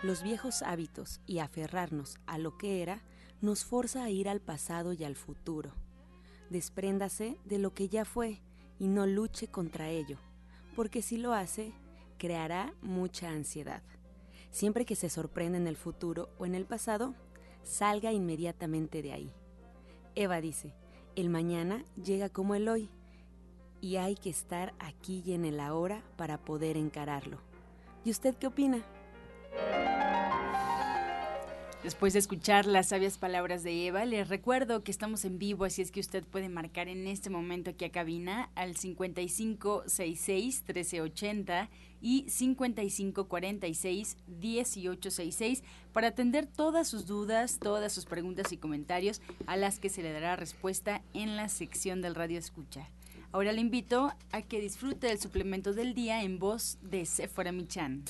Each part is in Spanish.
Los viejos hábitos y aferrarnos a lo que era nos forza a ir al pasado y al futuro. Despréndase de lo que ya fue y no luche contra ello, porque si lo hace, creará mucha ansiedad. Siempre que se sorprenda en el futuro o en el pasado, salga inmediatamente de ahí. Eva dice, el mañana llega como el hoy y hay que estar aquí y en el ahora para poder encararlo. ¿Y usted qué opina? Después de escuchar las sabias palabras de Eva, les recuerdo que estamos en vivo, así es que usted puede marcar en este momento aquí a cabina al 5566-1380 y 5546-1866 para atender todas sus dudas, todas sus preguntas y comentarios a las que se le dará respuesta en la sección del Radio Escucha. Ahora le invito a que disfrute del suplemento del día en voz de Sephora Michan.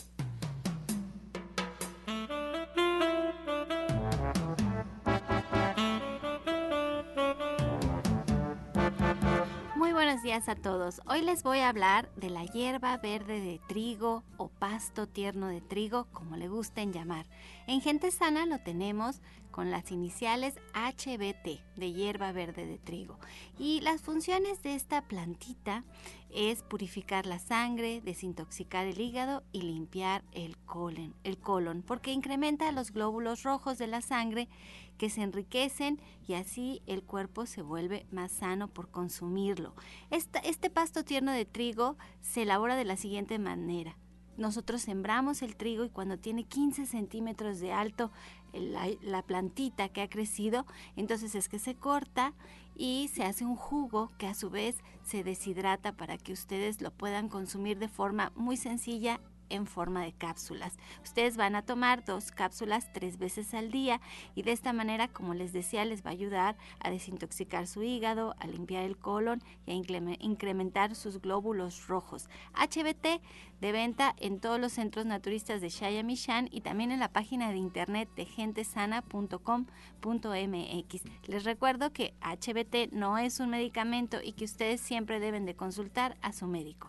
A todos. Hoy les voy a hablar de la hierba verde de trigo o pasto tierno de trigo, como le gusten llamar. En Gente Sana lo tenemos con las iniciales HBT de hierba verde de trigo. Y las funciones de esta plantita es purificar la sangre, desintoxicar el hígado y limpiar el colon, el colon porque incrementa los glóbulos rojos de la sangre que se enriquecen y así el cuerpo se vuelve más sano por consumirlo. este pasto tierno de trigo se elabora de la siguiente manera. Nosotros sembramos el trigo y cuando tiene 15 centímetros de alto la, la, plantita que ha crecido, entonces es que se corta y se hace un jugo que a su vez se deshidrata para que ustedes lo puedan consumir de forma muy sencilla en forma de cápsulas. Ustedes van a tomar dos cápsulas tres veces al día y de esta manera, como les decía, les va a ayudar a desintoxicar su hígado, a limpiar el colon y a incrementar sus glóbulos rojos. HBT de venta en todos los centros naturistas de Shayamishan y también en la página de internet de gentesana.com.mx. Les recuerdo que HBT no es un medicamento y que ustedes siempre deben de consultar a su médico.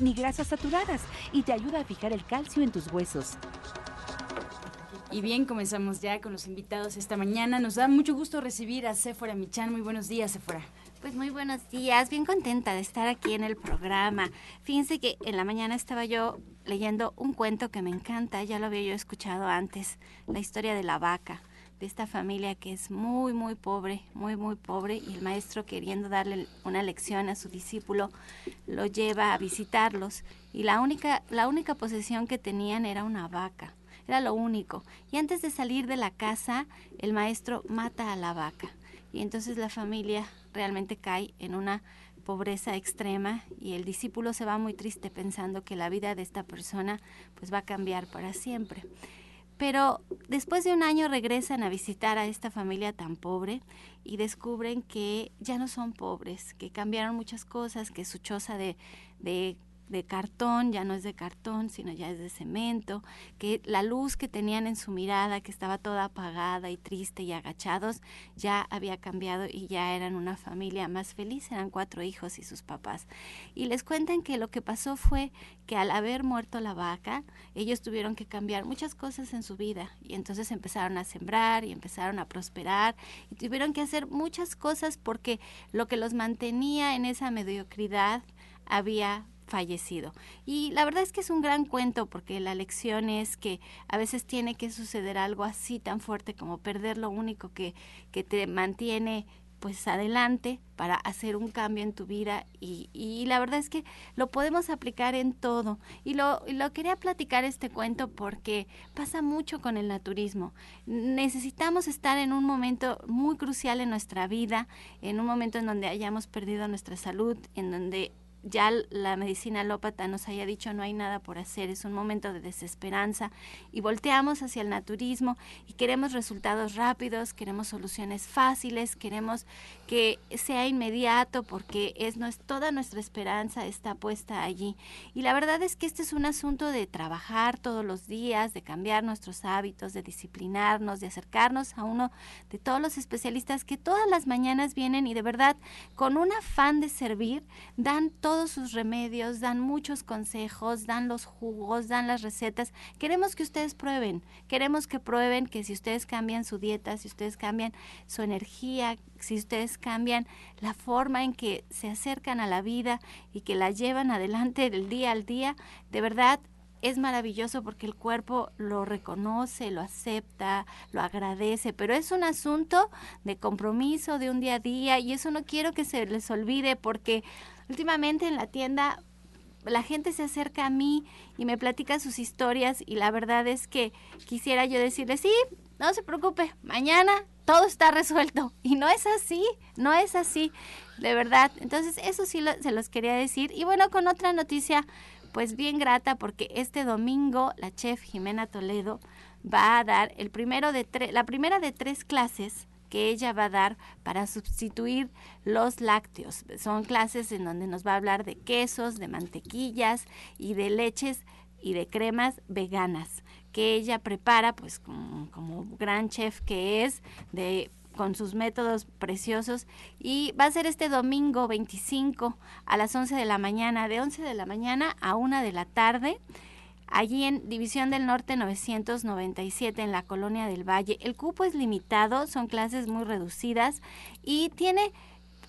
ni grasas saturadas y te ayuda a fijar el calcio en tus huesos. Y bien, comenzamos ya con los invitados esta mañana. Nos da mucho gusto recibir a Sephora Michan. Muy buenos días, Sephora. Pues muy buenos días, bien contenta de estar aquí en el programa. Fíjense que en la mañana estaba yo leyendo un cuento que me encanta, ya lo había yo escuchado antes, la historia de la vaca, de esta familia que es muy, muy pobre, muy, muy pobre, y el maestro queriendo darle una lección a su discípulo, lo lleva a visitarlos, y la única, la única posesión que tenían era una vaca, era lo único. Y antes de salir de la casa, el maestro mata a la vaca, y entonces la familia realmente cae en una pobreza extrema y el discípulo se va muy triste pensando que la vida de esta persona pues va a cambiar para siempre. Pero después de un año regresan a visitar a esta familia tan pobre y descubren que ya no son pobres, que cambiaron muchas cosas, que su choza de, de de cartón, ya no es de cartón, sino ya es de cemento, que la luz que tenían en su mirada, que estaba toda apagada y triste y agachados, ya había cambiado y ya eran una familia más feliz, eran cuatro hijos y sus papás. Y les cuentan que lo que pasó fue que al haber muerto la vaca, ellos tuvieron que cambiar muchas cosas en su vida y entonces empezaron a sembrar y empezaron a prosperar y tuvieron que hacer muchas cosas porque lo que los mantenía en esa mediocridad había fallecido. Y la verdad es que es un gran cuento porque la lección es que a veces tiene que suceder algo así tan fuerte como perder lo único que, que te mantiene pues adelante para hacer un cambio en tu vida. Y, y, la verdad es que lo podemos aplicar en todo. Y lo, lo quería platicar este cuento porque pasa mucho con el naturismo. Necesitamos estar en un momento muy crucial en nuestra vida en un momento en donde hayamos perdido nuestra salud en donde ya la medicina alópata nos haya dicho no hay nada por hacer, es un momento de desesperanza y volteamos hacia el naturismo y queremos resultados rápidos, queremos soluciones fáciles, queremos que sea inmediato porque es, no es toda nuestra esperanza está puesta allí. Y la verdad es que este es un asunto de trabajar todos los días, de cambiar nuestros hábitos, de disciplinarnos, de acercarnos a uno de todos los especialistas que todas las mañanas vienen y de verdad con un afán de servir dan todo todos sus remedios, dan muchos consejos, dan los jugos, dan las recetas. Queremos que ustedes prueben, queremos que prueben que si ustedes cambian su dieta, si ustedes cambian su energía, si ustedes cambian la forma en que se acercan a la vida y que la llevan adelante del día al día, de verdad es maravilloso porque el cuerpo lo reconoce, lo acepta, lo agradece, pero es un asunto de compromiso, de un día a día y eso no quiero que se les olvide porque Últimamente en la tienda la gente se acerca a mí y me platica sus historias y la verdad es que quisiera yo decirle, sí, no se preocupe, mañana todo está resuelto. Y no es así, no es así, de verdad. Entonces eso sí se los quería decir. Y bueno, con otra noticia, pues bien grata, porque este domingo la chef Jimena Toledo va a dar el primero de la primera de tres clases que ella va a dar para sustituir los lácteos. Son clases en donde nos va a hablar de quesos, de mantequillas y de leches y de cremas veganas que ella prepara pues como, como gran chef que es de con sus métodos preciosos y va a ser este domingo 25 a las 11 de la mañana, de 11 de la mañana a 1 de la tarde allí en División del Norte 997 en la Colonia del Valle. El cupo es limitado, son clases muy reducidas y tiene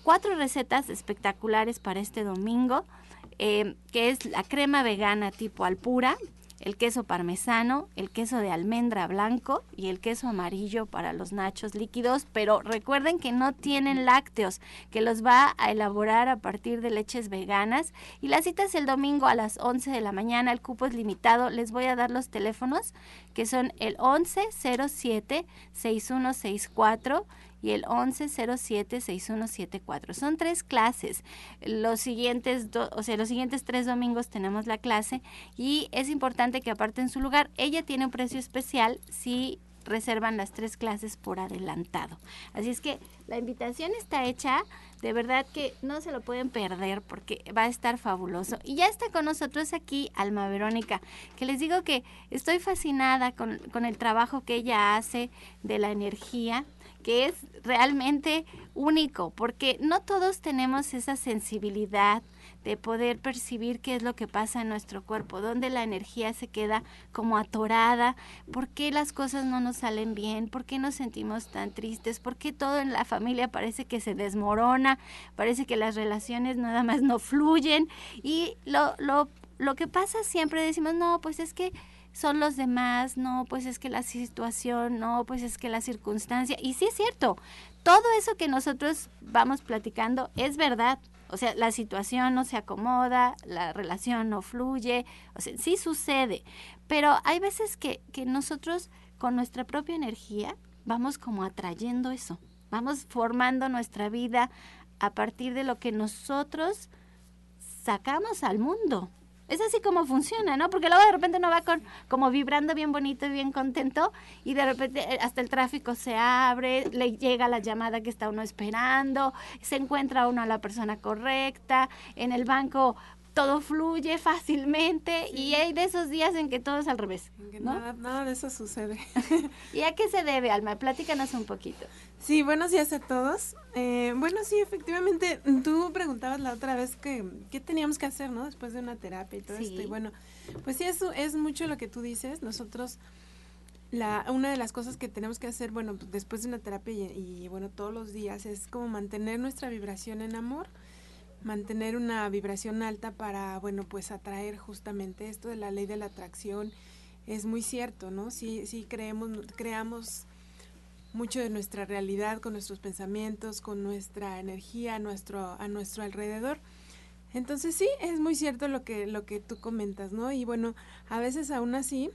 cuatro recetas espectaculares para este domingo, eh, que es la crema vegana tipo alpura, el queso parmesano, el queso de almendra blanco y el queso amarillo para los nachos líquidos, pero recuerden que no tienen lácteos, que los va a elaborar a partir de leches veganas. Y la cita es el domingo a las 11 de la mañana, el cupo es limitado, les voy a dar los teléfonos que son el 1107 6164 y el 1107-6174. Son tres clases. Los siguientes, o sea, los siguientes tres domingos tenemos la clase y es importante que aparten su lugar. Ella tiene un precio especial si reservan las tres clases por adelantado. Así es que la invitación está hecha, de verdad que no se lo pueden perder porque va a estar fabuloso. Y ya está con nosotros aquí Alma Verónica, que les digo que estoy fascinada con, con el trabajo que ella hace de la energía que es realmente único, porque no todos tenemos esa sensibilidad de poder percibir qué es lo que pasa en nuestro cuerpo, dónde la energía se queda como atorada, por qué las cosas no nos salen bien, por qué nos sentimos tan tristes, por qué todo en la familia parece que se desmorona, parece que las relaciones nada más no fluyen. Y lo, lo, lo que pasa siempre decimos, no, pues es que son los demás, no, pues es que la situación, no, pues es que la circunstancia. Y sí es cierto, todo eso que nosotros vamos platicando es verdad. O sea, la situación no se acomoda, la relación no fluye, o sea, sí sucede. Pero hay veces que, que nosotros con nuestra propia energía vamos como atrayendo eso, vamos formando nuestra vida a partir de lo que nosotros sacamos al mundo. Es así como funciona, ¿no? Porque luego de repente uno va con, como vibrando bien bonito y bien contento y de repente eh, hasta el tráfico se abre, le llega la llamada que está uno esperando, se encuentra uno a la persona correcta, en el banco todo fluye fácilmente y hay de esos días en que todo es al revés. nada, nada de eso sucede. ¿Y a qué se debe, Alma? Platícanos un poquito. Sí, buenos días a todos. Eh, bueno, sí, efectivamente, tú preguntabas la otra vez que qué teníamos que hacer, ¿no? Después de una terapia y todo esto. Y bueno, pues sí, eso es mucho lo que tú dices. Nosotros, la, una de las cosas que tenemos que hacer, bueno, pues después de una terapia y, y bueno, todos los días es como mantener nuestra vibración en amor mantener una vibración alta para, bueno, pues atraer justamente esto de la ley de la atracción es muy cierto, ¿no? Sí, sí creemos, creamos mucho de nuestra realidad con nuestros pensamientos, con nuestra energía a nuestro, a nuestro alrededor. Entonces sí, es muy cierto lo que, lo que tú comentas, ¿no? Y bueno, a veces aún así,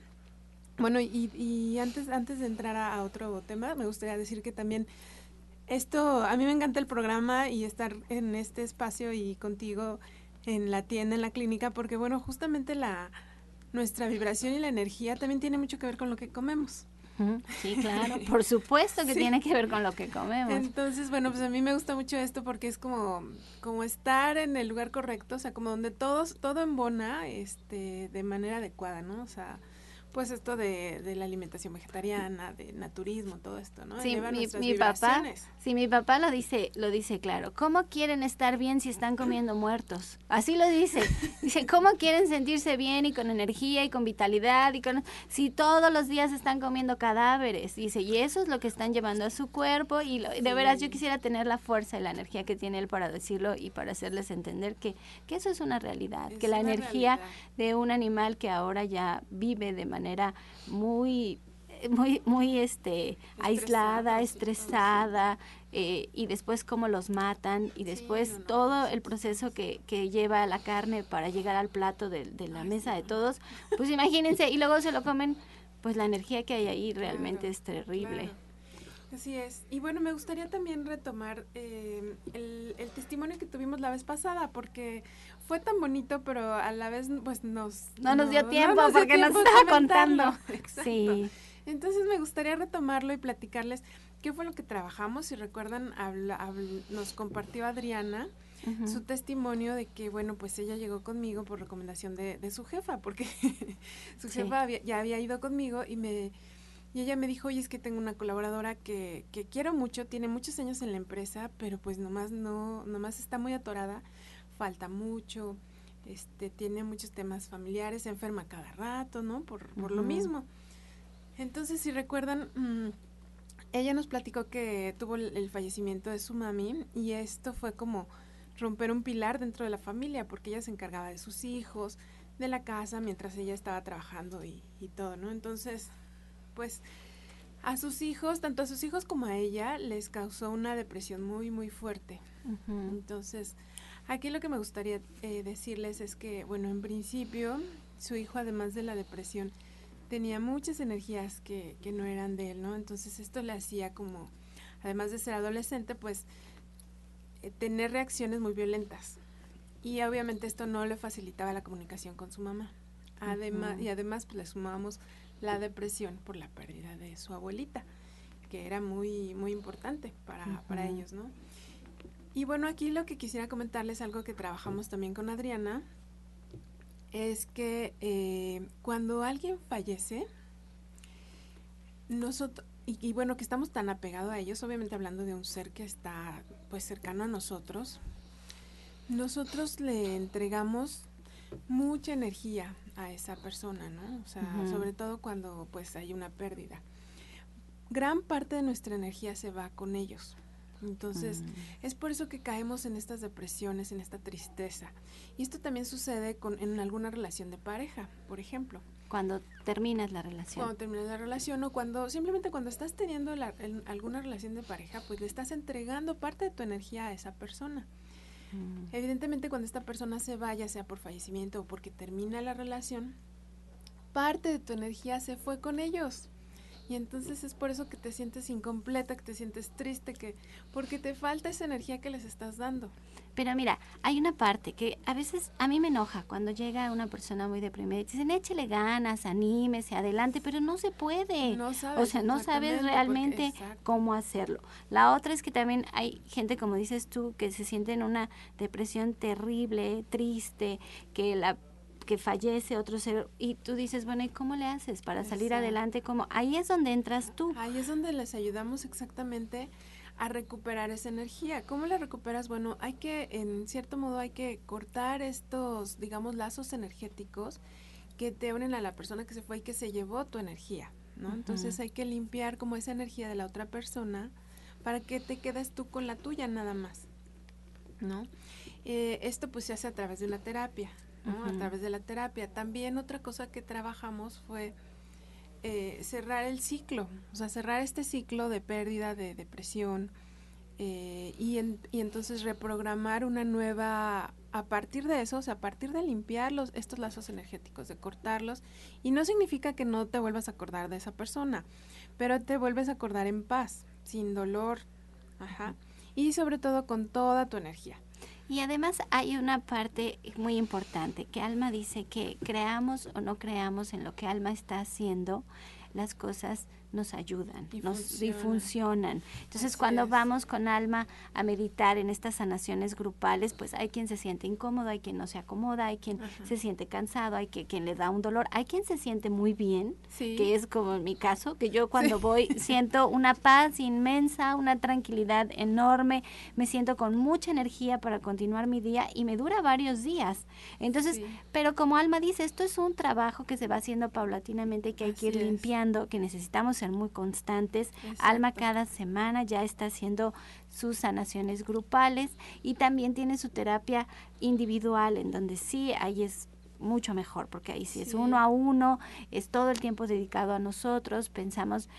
bueno, y, y antes, antes de entrar a otro tema, me gustaría decir que también esto, a mí me encanta el programa y estar en este espacio y contigo en la tienda, en la clínica, porque bueno, justamente la nuestra vibración y la energía también tiene mucho que ver con lo que comemos. Sí, claro, por supuesto que tiene que ver con lo que comemos. Entonces, bueno, pues a mí me gusta mucho esto porque es como, como estar en el lugar correcto, o sea, como donde todos, todo embona este, de manera adecuada, ¿no? O sea, pues esto de, de, la alimentación vegetariana, de naturismo, todo esto, ¿no? Sí, mi, mi papá, sí, mi papá lo dice, lo dice claro. ¿Cómo quieren estar bien si están comiendo muertos? Así lo dice. Dice, ¿cómo quieren sentirse bien y con energía y con vitalidad y con si todos los días están comiendo cadáveres? Dice, y eso es lo que están llevando a su cuerpo y de veras yo quisiera tener la fuerza y la energía que tiene él para decirlo y para hacerles entender que, que eso es una realidad, que la energía de un animal que ahora ya vive de manera manera muy muy muy este aislada estresada eh, y después cómo los matan y después todo el proceso que, que lleva la carne para llegar al plato de, la mesa de todos pues imagínense y luego se lo comen pues la energía que hay ahí realmente es terrible. Así es. Y bueno, me gustaría también retomar eh, el, el, testimonio que tuvimos la vez pasada, porque fue tan bonito, pero a la vez pues nos... No, nos dio tiempo porque nos estaba contando. Exacto. Sí. Entonces me gustaría retomarlo y platicarles qué fue lo que trabajamos. Si recuerdan, nos compartió Adriana su testimonio de que, bueno, pues ella llegó conmigo por recomendación de, de su jefa, porque su jefa ya había ido conmigo y me... Y ella me dijo, oye, es que tengo una colaboradora que, que quiero mucho, tiene muchos años en la empresa, pero pues nomás no, nomás está muy atorada falta mucho, este, tiene muchos temas familiares, se enferma cada rato, ¿no? Por, por lo mismo. Entonces, si recuerdan, mm, ella nos platicó que tuvo el, fallecimiento de su mami y esto fue como romper un pilar dentro de la familia porque ella se encargaba de sus hijos, de la casa, mientras ella estaba trabajando y, y todo, ¿no? Entonces, pues a sus hijos, tanto a sus hijos como a ella, les causó una depresión muy, muy fuerte. Entonces, Aquí lo que me gustaría eh, decirles es que, bueno, en principio, su hijo, además de la depresión, tenía muchas energías que, que no eran de él, ¿no? Entonces esto le hacía como, además de ser adolescente, pues eh, tener reacciones muy violentas. Y obviamente esto no le facilitaba la comunicación con su mamá. Además, Y además pues, le sumamos la depresión por la pérdida de su abuelita, que era muy, muy importante para, para ellos, ¿no? Y bueno, aquí lo que quisiera comentarles, algo que trabajamos también con Adriana, es que eh, cuando alguien fallece, nosotros, y, bueno, que estamos tan apegados a ellos, obviamente hablando de un ser que está pues cercano a nosotros, nosotros le entregamos mucha energía a esa persona, ¿no? O sea, sobre todo cuando pues hay una pérdida. Gran parte de nuestra energía se va con ellos. Entonces, mm. es por eso que caemos en estas depresiones, en esta tristeza. Y esto también sucede con, en alguna relación de pareja, por ejemplo. Cuando terminas la relación. Cuando terminas la relación o cuando, simplemente cuando estás teniendo alguna relación de pareja, pues le estás entregando parte de tu energía a esa persona. Mm. Evidentemente cuando esta persona se vaya, sea por fallecimiento o porque termina la relación, parte de tu energía se fue con ellos. Y entonces es por eso que te sientes incompleta, que te sientes triste, que porque te falta esa energía que les estás dando. Pero mira, hay una parte que a veces a mí me enoja cuando llega una persona muy deprimida y dicen, échele ganas, anímese, adelante, pero no se puede. No sabes, o sea, no sabes realmente cómo hacerlo. La otra es que también hay gente, como dices tú, que se siente en una depresión terrible, triste, que la que fallece otro ser y tú dices, bueno, ¿y cómo le haces para salir adelante? como Ahí es donde entras tú. Ahí es donde les ayudamos exactamente a recuperar esa energía. ¿Cómo la recuperas? Bueno, hay que, en cierto modo, hay que cortar estos, digamos, lazos energéticos que te unen a la persona que se fue y que se llevó tu energía, ¿no? Entonces hay que limpiar como esa energía de la otra persona para que te quedes tú con la tuya nada más, ¿no? Eh, esto pues se hace a través de una terapia, a través de la terapia. También otra cosa que trabajamos fue eh, cerrar el ciclo, o sea, cerrar este ciclo de pérdida, de depresión, eh, y, y, entonces reprogramar una nueva, a partir de eso, o sea, a partir de limpiar los, estos lazos energéticos, de cortarlos, y no significa que no te vuelvas a acordar de esa persona, pero te vuelves a acordar en paz, sin dolor, ajá, y sobre todo con toda tu energía. Y además hay una parte muy importante, que Alma dice que creamos o no creamos en lo que Alma está haciendo, las cosas nos ayudan, y nos funcionan. Entonces, cuando vamos con alma a meditar en estas sanaciones grupales, pues hay quien se siente incómodo, hay quien no se acomoda, hay quien se siente cansado, hay que, quien le da un dolor, hay quien se siente muy bien, que es como en mi caso, que yo cuando voy siento una paz inmensa, una tranquilidad enorme, me siento con mucha energía para continuar mi día y me dura varios días. Entonces, pero como Alma dice, esto es un trabajo que se va haciendo paulatinamente, que hay que ir limpiando, que necesitamos ser muy constantes. Alma cada semana ya está haciendo sus sanaciones grupales y también tiene su terapia individual en donde sí ahí es mucho mejor, porque ahí sí, es uno a uno, es todo el tiempo dedicado a nosotros, pensamos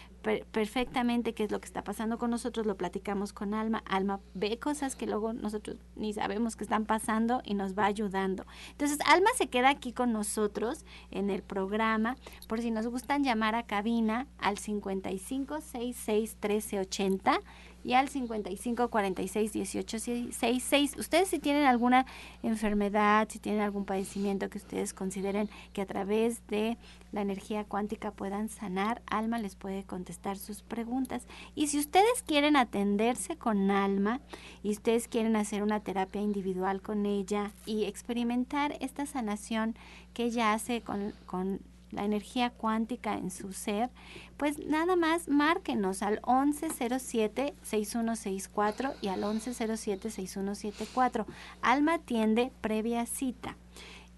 perfectamente qué es lo que está pasando con nosotros, lo platicamos con Alma, Alma ve cosas que luego nosotros ni sabemos que están pasando y nos va ayudando. Entonces, Alma se queda aquí con nosotros en el programa, por si nos gustan llamar a cabina al 55 66 1380 y al 55 46 18 66. Ustedes si tienen alguna enfermedad, si tienen algún padecimiento que ustedes consideren que a través de la energía cuántica puedan sanar, Alma les puede contestar sus preguntas. Y si ustedes quieren atenderse con Alma y ustedes quieren hacer una terapia individual con ella y experimentar esta sanación que ella hace con, con la energía cuántica en su ser, pues nada más márquenos al 1107-6164 y al 1107-6174. Alma atiende previa cita.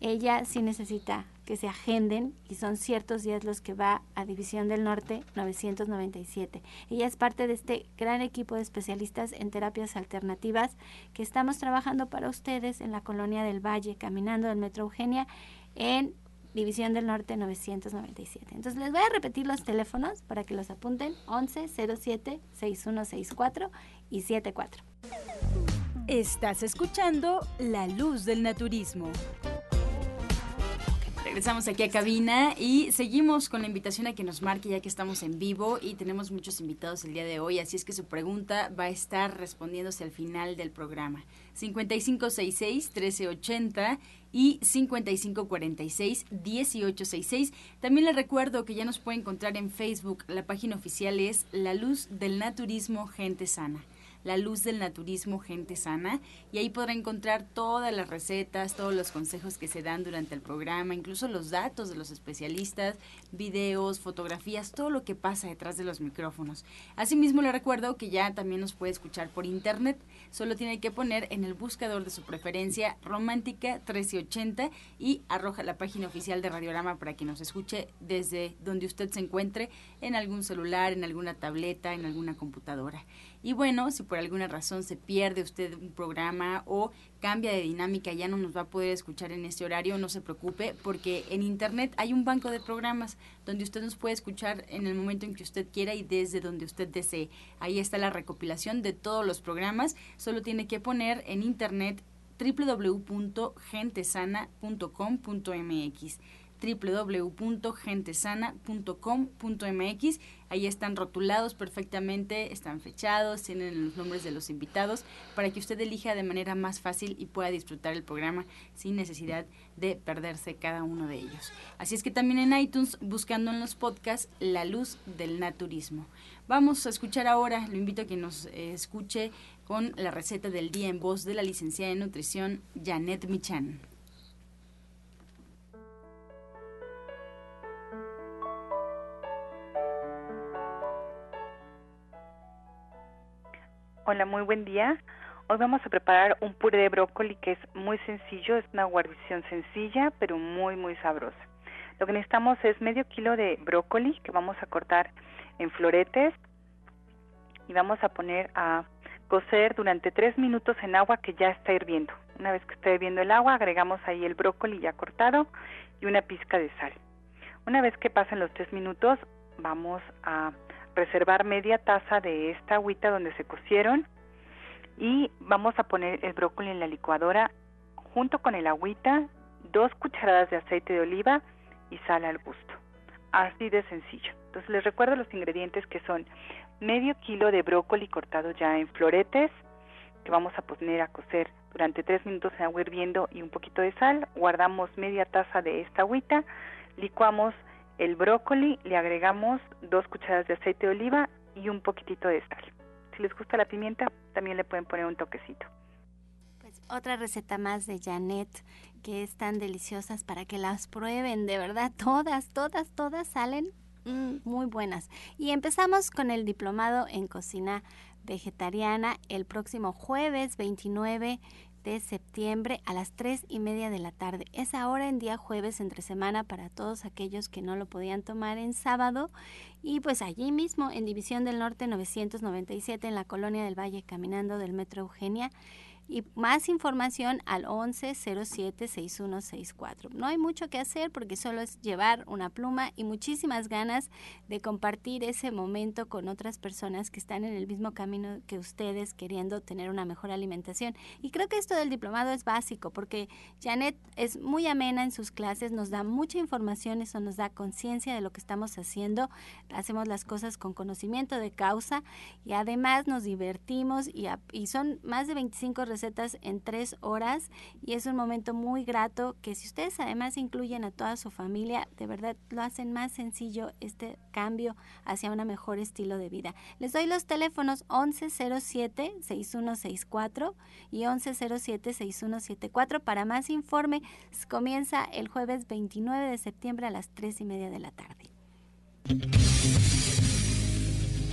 Ella sí necesita que se agenden y son ciertos días los que va a División del Norte 997. Ella es parte de este gran equipo de especialistas en terapias alternativas que estamos trabajando para ustedes en la colonia del Valle, caminando del Metro Eugenia en División del Norte 997. Entonces les voy a repetir los teléfonos para que los apunten 11 07 6164 y 74. Estás escuchando La Luz del Naturismo. Regresamos aquí a cabina y seguimos con la invitación a que nos marque ya que estamos en vivo y tenemos muchos invitados el día de hoy, así es que su pregunta va a estar respondiéndose al final del programa. 5566-1380 y 5546-1866. También les recuerdo que ya nos puede encontrar en Facebook. La página oficial es La Luz del Naturismo Gente Sana. La Luz del Naturismo Gente Sana y ahí podrá encontrar todas las recetas, todos los consejos que se dan durante el programa, incluso los datos de los especialistas, videos, fotografías, todo lo que pasa detrás de los micrófonos. Asimismo le recuerdo que ya también nos puede escuchar por internet, solo tiene que poner en el buscador de su preferencia Romántica 1380 y arroja la página oficial de Radiorama para que nos escuche desde donde usted se encuentre, en algún celular, en alguna tableta, en alguna computadora. Y bueno, si por alguna razón se pierde usted un programa o cambia de dinámica, ya no nos va a poder escuchar en este horario, no se preocupe, porque en Internet hay un banco de programas donde usted nos puede escuchar en el momento en que usted quiera y desde donde usted desee. Ahí está la recopilación de todos los programas, solo tiene que poner en Internet www.gentesana.com.mx www.gentesana.com.mx. Ahí están rotulados perfectamente, están fechados, tienen los nombres de los invitados para que usted elija de manera más fácil y pueda disfrutar el programa sin necesidad de perderse cada uno de ellos. Así es que también en iTunes, buscando en los podcasts La Luz del Naturismo. Vamos a escuchar ahora, lo invito a que nos eh, escuche con la receta del día en voz de la licenciada en nutrición Janet Michan. Hola, muy buen día. Hoy vamos a preparar un puré de brócoli que es muy sencillo, es una guarnición sencilla, pero muy, muy sabrosa. Lo que necesitamos es medio kilo de brócoli que vamos a cortar en floretes y vamos a poner a cocer durante tres minutos en agua que ya está hirviendo. Una vez que está hirviendo el agua, agregamos ahí el brócoli ya cortado y una pizca de sal. Una vez que pasen los tres minutos, vamos a reservar media taza de esta agüita donde se cocieron y vamos a poner el brócoli en la licuadora junto con el agüita, dos cucharadas de aceite de oliva y sal al gusto. Así de sencillo. Entonces les recuerdo los ingredientes que son medio kilo de brócoli cortado ya en floretes, que vamos a poner a cocer durante tres minutos en agua hirviendo y un poquito de sal. Guardamos media taza de esta agüita, licuamos el brócoli, le agregamos dos cucharadas de aceite de oliva y un poquitito de sal. Si les gusta la pimienta, también le pueden poner un toquecito. Pues otra receta más de Janet que están deliciosas para que las prueben, de verdad, todas, todas, todas salen mm, muy buenas. Y empezamos con el diplomado en cocina vegetariana el próximo jueves 29 de septiembre a las 3 y media de la tarde. Es ahora en día jueves entre semana para todos aquellos que no lo podían tomar en sábado. Y pues allí mismo en División del Norte 997 en la Colonia del Valle caminando del Metro Eugenia y más información al 1107-6164. No hay mucho que hacer porque solo es llevar una pluma y muchísimas ganas de compartir ese momento con otras personas que están en el mismo camino que ustedes queriendo tener una mejor alimentación. Y creo que esto del diplomado es básico porque Janet es muy amena en sus clases, nos da mucha información, eso nos da conciencia de lo que estamos haciendo, hacemos las cosas con conocimiento de causa y además nos divertimos y, son más de 25 recetas en tres horas y es un momento muy grato que si ustedes además incluyen a toda su familia, de verdad lo hacen más sencillo este cambio hacia un mejor estilo de vida. Les doy los teléfonos 1107-6164 y 1107-6174 para más informe. Comienza el jueves 29 de septiembre a las 3 y media de la tarde.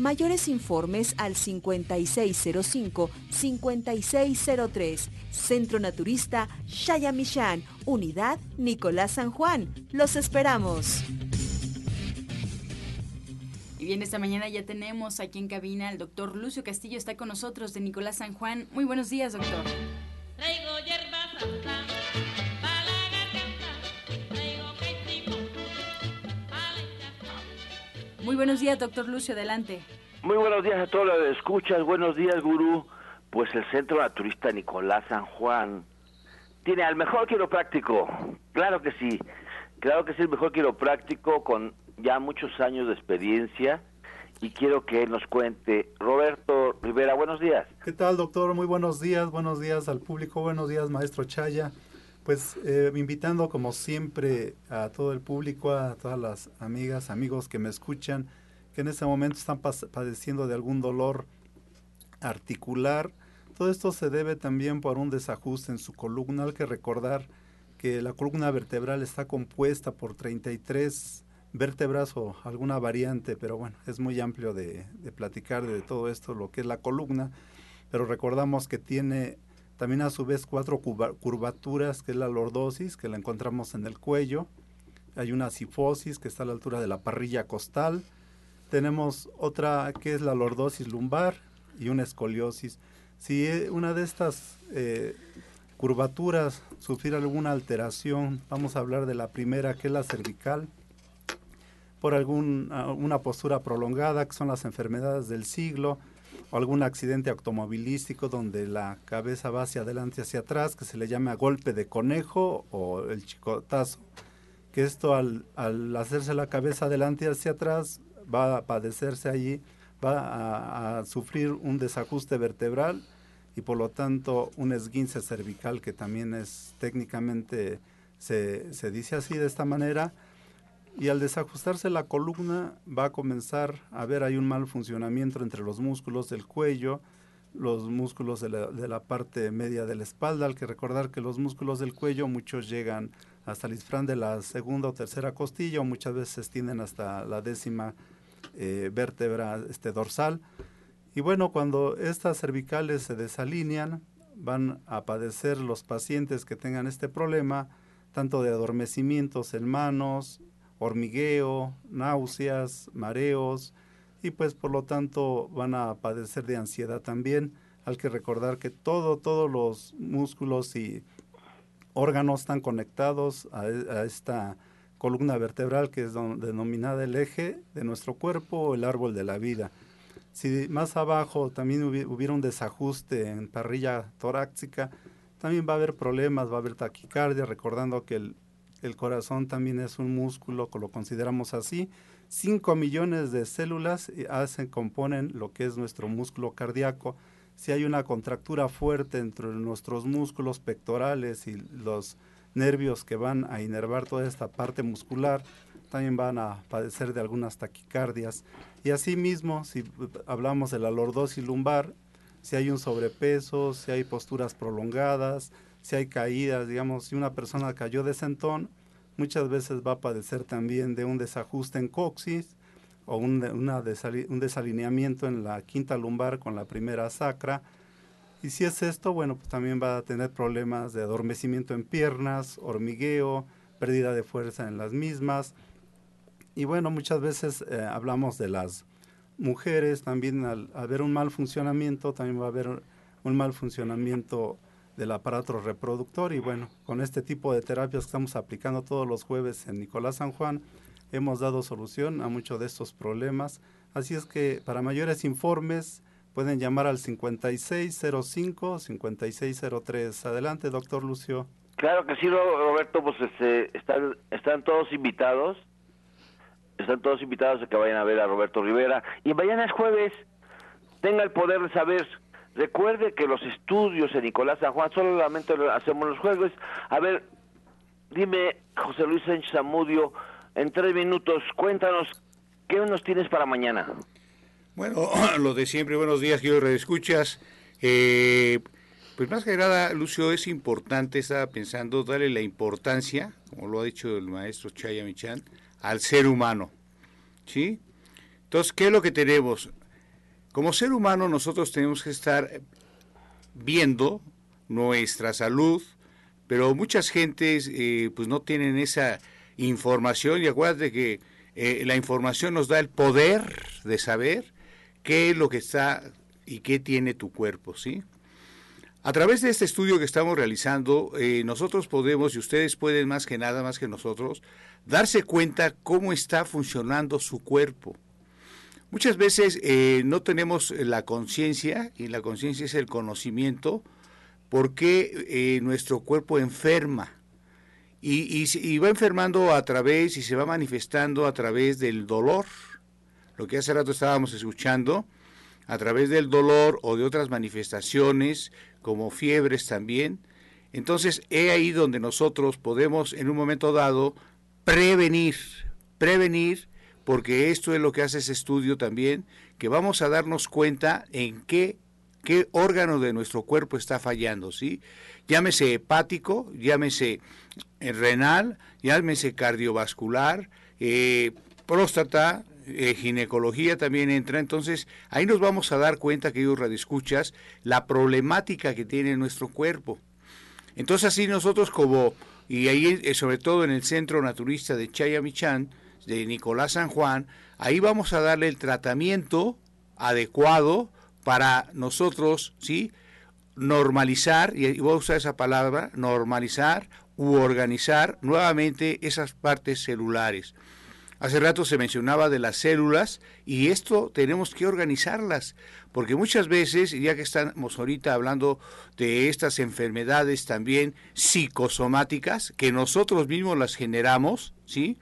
Mayores informes al 5605-5603. Centro Naturista Shayamishan, Unidad Nicolás San Juan. Los esperamos. Y bien, esta mañana ya tenemos aquí en cabina al doctor Lucio Castillo, está con nosotros de Nicolás San Juan. Muy buenos días, doctor. Muy buenos días, doctor Lucio, adelante. Muy buenos días a todos los escuchas, buenos días, gurú. Pues el Centro Naturista Nicolás San Juan tiene al mejor quiropráctico. Claro que sí. Claro que es el mejor quiropráctico con ya muchos años de experiencia y quiero que él nos cuente. Roberto Rivera, buenos días. ¿Qué tal, doctor? Muy buenos días. Buenos días al público. Buenos días, maestro Chaya. Pues eh, invitando como siempre a todo el público, a todas las amigas, amigos que me escuchan, que en este momento están padeciendo de algún dolor articular. Todo esto se debe también por un desajuste en su columna. Hay que recordar que la columna vertebral está compuesta por 33 vértebras o alguna variante, pero bueno, es muy amplio de, de platicar de todo esto, lo que es la columna, pero recordamos que tiene también a su vez cuatro curvaturas, que es la lordosis, que la encontramos en el cuello. Hay una sifosis, que está a la altura de la parrilla costal. Tenemos otra que es la lordosis lumbar y una escoliosis. Si e, una de estas eh, curvaturas sufrir alguna alteración, vamos a hablar de la primera, que es la cervical, por alguna postura prolongada, que son las enfermedades del siglo, o algún accidente automovilístico donde la cabeza va hacia adelante y hacia atrás, que se le llama golpe de conejo o el chicotazo, que esto al, al hacerse la cabeza adelante y hacia atrás va a padecerse allí, va a, sufrir un desajuste vertebral y por lo tanto un esguince cervical que también es técnicamente se, se dice así de esta manera y al desajustarse la columna va a comenzar a ver hay un mal funcionamiento entre los músculos del cuello, los músculos de la, parte media de la espalda. Hay que recordar que los músculos del cuello muchos llegan hasta el isfrán de la segunda o tercera costilla o muchas veces se extienden hasta la décima eh, vértebra este, dorsal. Y bueno, cuando estas cervicales se desalinean, van a padecer los pacientes que tengan este problema, tanto de adormecimientos en manos, hormigueo, náuseas, mareos y pues por lo tanto van a padecer de ansiedad también. Hay que recordar que todo, todos los músculos y órganos están conectados a, esta columna vertebral que es denominada el eje de nuestro cuerpo el árbol de la vida. Si más abajo también hubiera un desajuste en parrilla torácica, también va a haber problemas, va a haber taquicardia, recordando que el el corazón también es un músculo, lo consideramos así. 5 millones de células eh, hacen, componen lo que es nuestro músculo cardíaco. Si hay una contractura fuerte entre nuestros músculos pectorales y los nervios que van a inervar toda esta parte muscular, también van a padecer de algunas taquicardias. Y asimismo, si hablamos de la lordosis lumbar, si hay un sobrepeso, si hay posturas prolongadas, si hay caídas, digamos, si una persona cayó de sentón, muchas veces va a padecer también de un desajuste en coxis o un, una un desalineamiento en la quinta lumbar con la primera sacra. Y si es esto, bueno, pues también va a tener problemas de adormecimiento en piernas, hormigueo, pérdida de fuerza en las mismas. Y bueno, muchas veces eh, hablamos de las mujeres, también al haber un mal funcionamiento, también va a haber un mal funcionamiento del aparato reproductor y bueno, con este tipo de terapias que estamos aplicando todos los jueves en Nicolás San Juan, hemos dado solución a muchos de estos problemas. Así es que para mayores informes pueden llamar al 5605-5603. Adelante, doctor Lucio. Claro que sí, Roberto, pues este, están, están todos invitados. Están todos invitados a que vayan a ver a Roberto Rivera. Y mañana es jueves. Tenga el poder de saber Recuerde que los estudios en Nicolás San Juan solamente hacemos los juegos. A ver, dime, José Luis Sánchez Zamudio, en tres minutos, cuéntanos, ¿qué nos tienes para mañana? Bueno, lo de siempre, buenos días, quiero redescuchas. Eh, pues más que nada, Lucio, es importante, estaba pensando, darle la importancia, como lo ha dicho el maestro Chaya Michan, al ser humano. ¿Sí? Entonces, ¿qué es lo que tenemos? Como ser humano nosotros tenemos que estar viendo nuestra salud, pero muchas gentes eh, pues no tienen esa información y acuérdate que eh, la información nos da el poder de saber qué es lo que está y qué tiene tu cuerpo, ¿sí? A través de este estudio que estamos realizando, eh, nosotros podemos, y ustedes pueden más que nada, más que nosotros, darse cuenta cómo está funcionando su cuerpo. Muchas veces eh, no tenemos la conciencia, y la conciencia es el conocimiento, por qué eh, nuestro cuerpo enferma. Y, y, va enfermando a través y se va manifestando a través del dolor. Lo que hace rato estábamos escuchando, a través del dolor o de otras manifestaciones, como fiebres también. Entonces, he ahí donde nosotros podemos en un momento dado prevenir, prevenir, porque esto es lo que hace ese estudio también, que vamos a darnos cuenta en qué, qué órgano de nuestro cuerpo está fallando, ¿sí? Llámese hepático, llámese eh, renal, llámese cardiovascular, eh, próstata, eh, ginecología también entra, entonces ahí nos vamos a dar cuenta, queridos radioescuchas, la problemática que tiene nuestro cuerpo. Entonces así nosotros como, y ahí sobre todo en el Centro Naturista de Chayamichán, de Nicolás San Juan, ahí vamos a darle el tratamiento adecuado para nosotros, ¿sí? normalizar, y voy a usar esa palabra, normalizar u organizar nuevamente esas partes celulares. Hace rato se mencionaba de las células y esto tenemos que organizarlas, porque muchas veces, ya que estamos ahorita hablando de estas enfermedades también psicosomáticas, que nosotros mismos las generamos, ¿sí?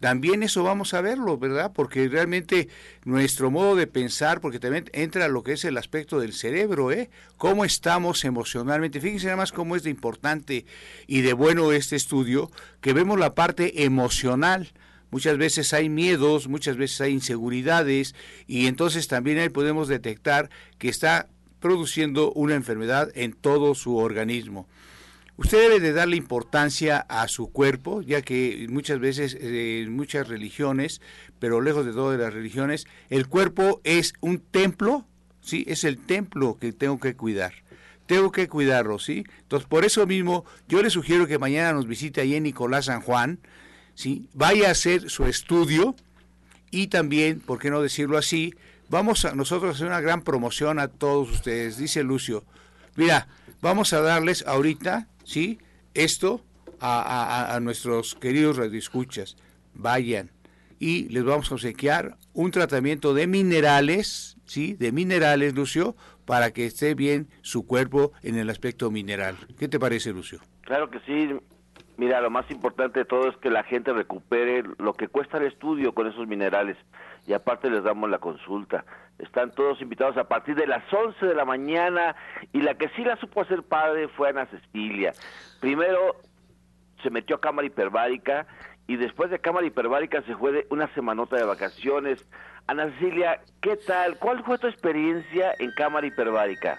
También eso vamos a verlo, ¿verdad? Porque realmente nuestro modo de pensar, porque también entra lo que es el aspecto del cerebro, ¿eh? Cómo estamos emocionalmente. Fíjense nada más cómo es de importante y de bueno este estudio, que vemos la parte emocional. Muchas veces hay miedos, muchas veces hay inseguridades y entonces también ahí podemos detectar que está produciendo una enfermedad en todo su organismo. Usted debe de darle importancia a su cuerpo, ya que muchas veces eh, en muchas religiones, pero lejos de todas las religiones, el cuerpo es un templo, ¿sí? Es el templo que tengo que cuidar. Tengo que cuidarlo, ¿sí? Entonces, por eso mismo, yo le sugiero que mañana nos visite ahí en Nicolás San Juan, ¿sí? Vaya a hacer su estudio y también, ¿por qué no decirlo así? Vamos a nosotros a hacer una gran promoción a todos ustedes, dice Lucio. Mira, vamos a darles ahorita ¿sí? Esto a, nuestros queridos radioescuchas. Vayan y les vamos a obsequiar un tratamiento de minerales, ¿sí? De minerales, Lucio, para que esté bien su cuerpo en el aspecto mineral. ¿Qué te parece, Lucio? Claro que sí. Mira, lo más importante de todo es que la gente recupere lo que cuesta el estudio con esos minerales y aparte les damos la consulta. Están todos invitados a partir de las 11 de la mañana y la que sí la supo hacer padre fue Ana Cecilia. Primero se metió a cámara hiperbárica y después de cámara hiperbárica se fue de una semanota de vacaciones. Ana Cecilia, ¿qué tal? ¿Cuál fue tu experiencia en cámara hiperbárica?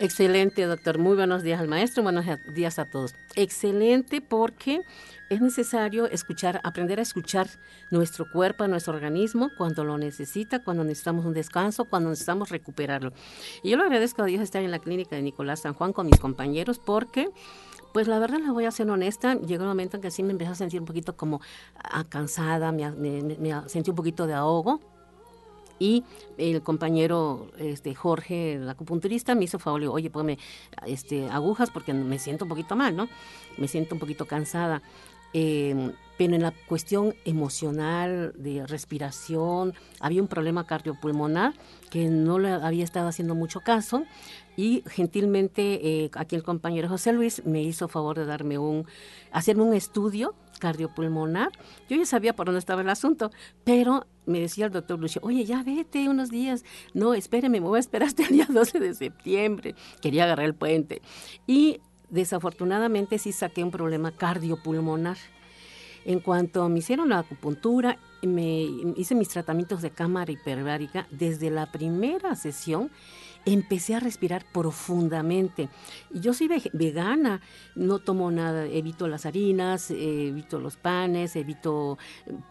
Excelente, doctor. Muy buenos días al maestro, buenos días a todos. Excelente porque es necesario escuchar, aprender a escuchar nuestro cuerpo, nuestro organismo cuando lo necesita, cuando necesitamos un descanso, cuando necesitamos recuperarlo. Y yo le agradezco a Dios estar en la clínica de Nicolás San Juan con mis compañeros porque pues la verdad la voy a ser honesta, llegó un momento en que sí me empecé a sentir un poquito como ah, cansada, me, me, sentí un poquito de ahogo, y el compañero este, Jorge, el acupunturista, me hizo favor, le digo, oye, ponme este, agujas porque me siento un poquito mal, ¿no? Me siento un poquito cansada. Em, pero en la cuestión emocional, de respiración, había un problema cardiopulmonar que no le había estado haciendo mucho caso y gentilmente eh, aquí el compañero José Luis me hizo favor de darme un, hacerme un estudio cardiopulmonar. Yo ya sabía por dónde estaba el asunto, pero me decía el doctor Lucio, oye, ya vete unos días. No, espéreme, me voy a esperar hasta el día 12 de septiembre. Quería agarrar el puente. Y desafortunadamente sí saqué un problema cardiopulmonar. En cuanto me hicieron la acupuntura, me hice mis tratamientos de cámara hiperbárica desde la primera sesión empecé a respirar profundamente. Yo soy vegana, no tomo nada, evito las harinas, evito los panes, evito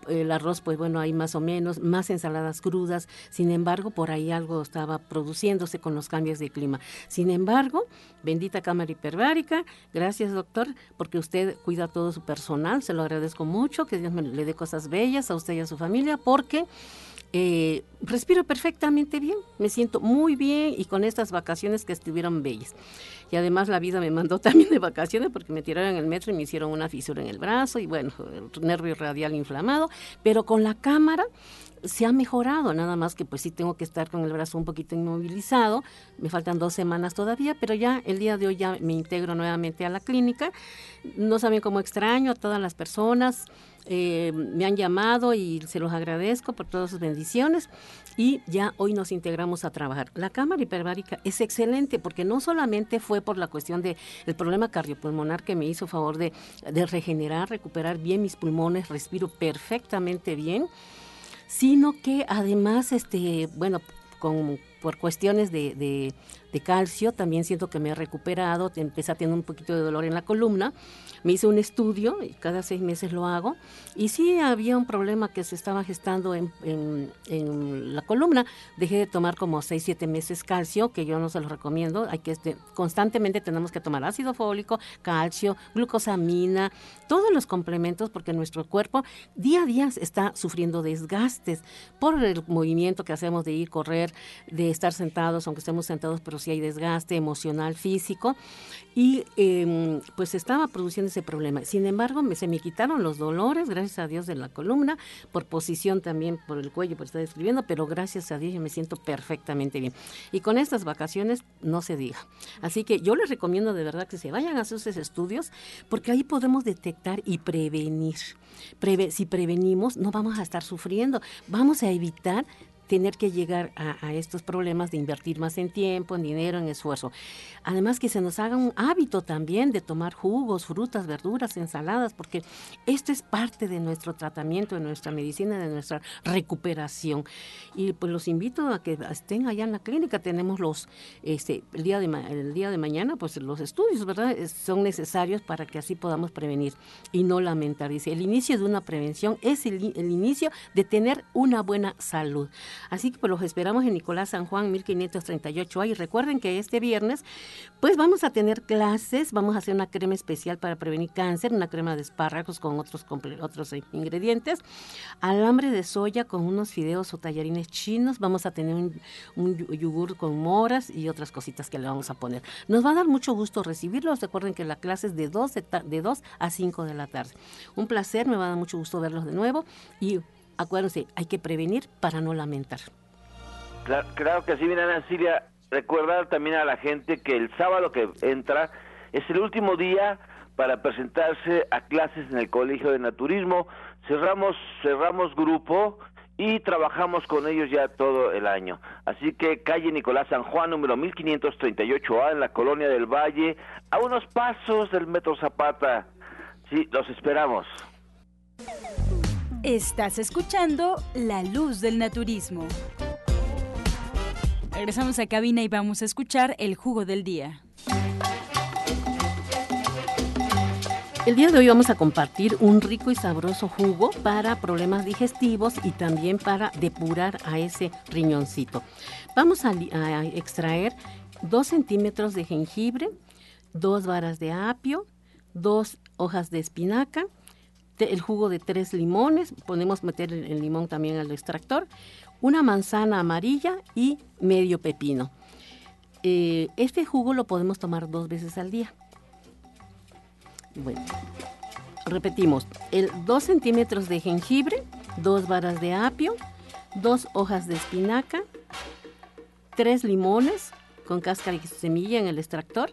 eh, el arroz, pues bueno, hay más o menos, más ensaladas crudas. Sin embargo, por ahí algo estaba produciéndose con los cambios de clima. Sin embargo, bendita cámara hiperbárica, gracias doctor, porque usted cuida todo su personal, se lo agradezco mucho, que Dios me le dé cosas bellas a usted y a su familia, porque eh, respiro perfectamente bien, me siento muy bien y con estas vacaciones que estuvieron bellas. Y además la vida me mandó también de vacaciones porque me tiraron en el metro y me hicieron una fisura en el brazo y bueno, el nervio radial inflamado, pero con la cámara se ha mejorado, nada más que pues sí tengo que estar con el brazo un poquito inmovilizado, me faltan dos semanas todavía, pero ya el día de hoy ya me integro nuevamente a la clínica, no saben cómo extraño a todas las personas, eh, me han llamado y se los agradezco por todas sus bendiciones y ya hoy nos integramos a trabajar. La cámara hiperbárica es excelente porque no solamente fue por la cuestión del el problema cardiopulmonar que me hizo favor de, de regenerar, recuperar bien mis pulmones, respiro perfectamente bien, sino que además, este, bueno, con, por cuestiones de, de, de, calcio, también siento que me he recuperado, empecé a tener un poquito de dolor en la columna me hice un estudio, y cada seis meses lo hago, y sí había un problema que se estaba gestando en, en, la columna. Dejé de tomar como seis, siete meses calcio, que yo no se lo recomiendo. Hay que este, constantemente tenemos que tomar ácido fólico, calcio, glucosamina, todos los complementos, porque nuestro cuerpo día a día está sufriendo desgastes por el movimiento que hacemos de ir, correr, de estar sentados, aunque estemos sentados, pero sí hay desgaste emocional, físico. Y eh, pues estaba produciendo ese problema. Sin embargo, se me quitaron los dolores, gracias a Dios, de la columna, por posición también, por el cuello, por estar escribiendo, pero gracias a Dios yo me siento perfectamente bien. Y con estas vacaciones no se diga. Así que yo les recomiendo de verdad que se vayan a hacer sus estudios, porque ahí podemos detectar y prevenir. si prevenimos, no vamos a estar sufriendo, vamos a evitar tener que llegar a, estos problemas de invertir más en tiempo, en dinero, en esfuerzo. Además que se nos haga un hábito también de tomar jugos, frutas, verduras, ensaladas, porque esto es parte de nuestro tratamiento, de nuestra medicina, de nuestra recuperación. Y pues los invito a que estén allá en la clínica. Tenemos los, este, el día de, el día de mañana, pues los estudios, ¿verdad? Son necesarios para que así podamos prevenir y no lamentar. Dice, el inicio de una prevención es el, el inicio de tener una buena salud. Así que pues los esperamos en Nicolás San Juan 1538A y recuerden que este viernes pues vamos a tener clases, vamos a hacer una crema especial para prevenir cáncer, una crema de espárragos con otros, otros ingredientes, alambre de soya con unos fideos o tallarines chinos, vamos a tener un, yogur con moras y otras cositas que le vamos a poner. Nos va a dar mucho gusto recibirlos, recuerden que la clase es de 2, de, de 2 a 5 de la tarde. Un placer, me va a dar mucho gusto verlos de nuevo y acuérdense, hay que prevenir para no lamentar. Claro, que sí, mira, Nancilia, recordar también a la gente que el sábado que entra es el último día para presentarse a clases en el Colegio de Naturismo. Cerramos, cerramos grupo y trabajamos con ellos ya todo el año. Así que calle Nicolás San Juan, número 1538A, en la Colonia del Valle, a unos pasos del Metro Zapata. Sí, los esperamos. Estás escuchando La Luz del Naturismo. Regresamos a cabina y vamos a escuchar el jugo del día. El día de hoy vamos a compartir un rico y sabroso jugo para problemas digestivos y también para depurar a ese riñoncito. Vamos a, extraer 2 centímetros de jengibre, dos varas de apio, dos hojas de espinaca, el jugo de tres limones, podemos meter el, limón también al extractor, una manzana amarilla y medio pepino. Eh, este jugo lo podemos tomar dos veces al día. Bueno, repetimos, el 2 centímetros de jengibre, dos varas de apio, dos hojas de espinaca, tres limones con cáscara y semilla en el extractor,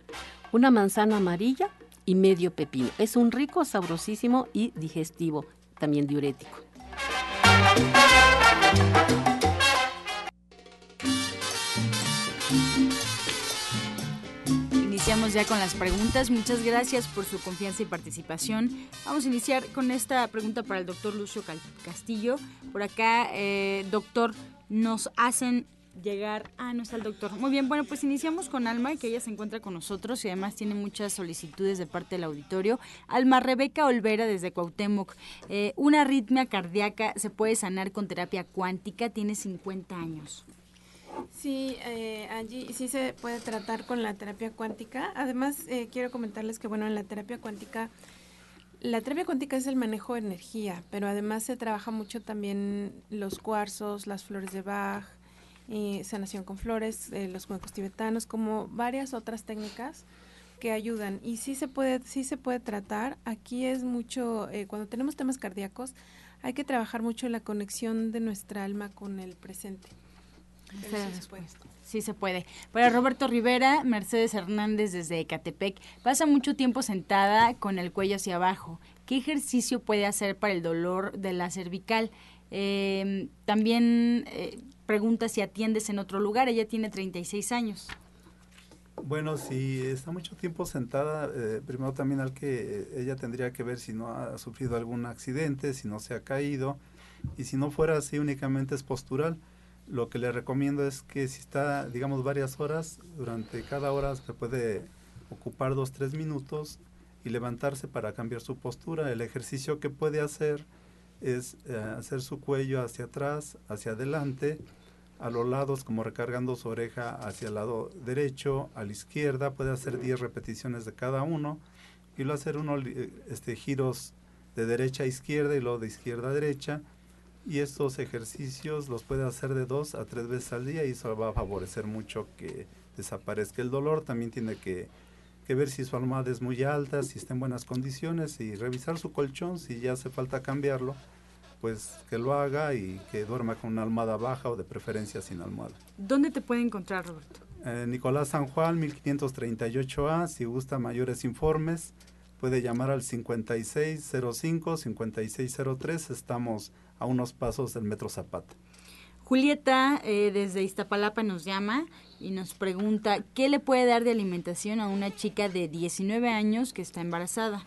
una manzana amarilla, y medio pepino. Es un rico, sabrosísimo y digestivo, también diurético. Iniciamos ya con las preguntas. Muchas gracias por su confianza y participación. Vamos a iniciar con esta pregunta para el doctor Lucio Castillo. Por acá, eh, doctor, nos hacen llegar. Ah, no está el doctor. Muy bien, bueno, pues iniciamos con Alma, que ella se encuentra con nosotros y además tiene muchas solicitudes de parte del auditorio. Alma Rebeca Olvera, desde Cuauhtémoc. Eh, una arritmia cardíaca se puede sanar con terapia cuántica, tiene 50 años. Sí, eh, allí sí se puede tratar con la terapia cuántica. Además, eh, quiero comentarles que, bueno, en la terapia cuántica La terapia cuántica es el manejo de energía, pero además se trabaja mucho también los cuarzos, las flores de Bach, eh, sanación con flores, eh, los cuencos tibetanos, como varias otras técnicas que ayudan. Y sí se puede, sí se puede tratar. Aquí es mucho, eh, cuando tenemos temas cardíacos, hay que trabajar mucho la conexión de nuestra alma con el presente. Sí, se puede. Sí se puede. Para Roberto Rivera, Mercedes Hernández desde Ecatepec, pasa mucho tiempo sentada con el cuello hacia abajo. ¿Qué ejercicio puede hacer para el dolor de la cervical? Eh, también eh, pregunta si atiendes en otro lugar. Ella tiene 36 años. Bueno, si está mucho tiempo sentada, eh, primero también al que ella tendría que ver si no ha sufrido algún accidente, si no se ha caído, y si no fuera así únicamente es postural lo que le recomiendo es que si está, digamos, varias horas, durante cada hora se puede ocupar dos, tres minutos y levantarse para cambiar su postura. El ejercicio que puede hacer es eh, hacer su cuello hacia atrás, hacia adelante, a los lados como recargando su oreja hacia el lado derecho, a la izquierda, puede hacer 10 repeticiones de cada uno y luego hacer unos este, giros de derecha a izquierda y luego de izquierda a derecha y estos ejercicios los puede hacer de dos a tres veces al día y eso va a favorecer mucho que desaparezca el dolor. También tiene que, ver si su almohada es muy alta, si está en buenas condiciones y revisar su colchón si ya hace falta cambiarlo pues que lo haga y que duerma con una almohada baja o de preferencia sin almohada. ¿Dónde te puede encontrar, Roberto? Eh, Nicolás San Juan, 1538A. Si gusta mayores informes, puede llamar al 5605-5603. Estamos a unos pasos del Metro Zapata. Julieta eh, desde Iztapalapa nos llama y nos pregunta qué le puede dar de alimentación a una chica de 19 años que está embarazada.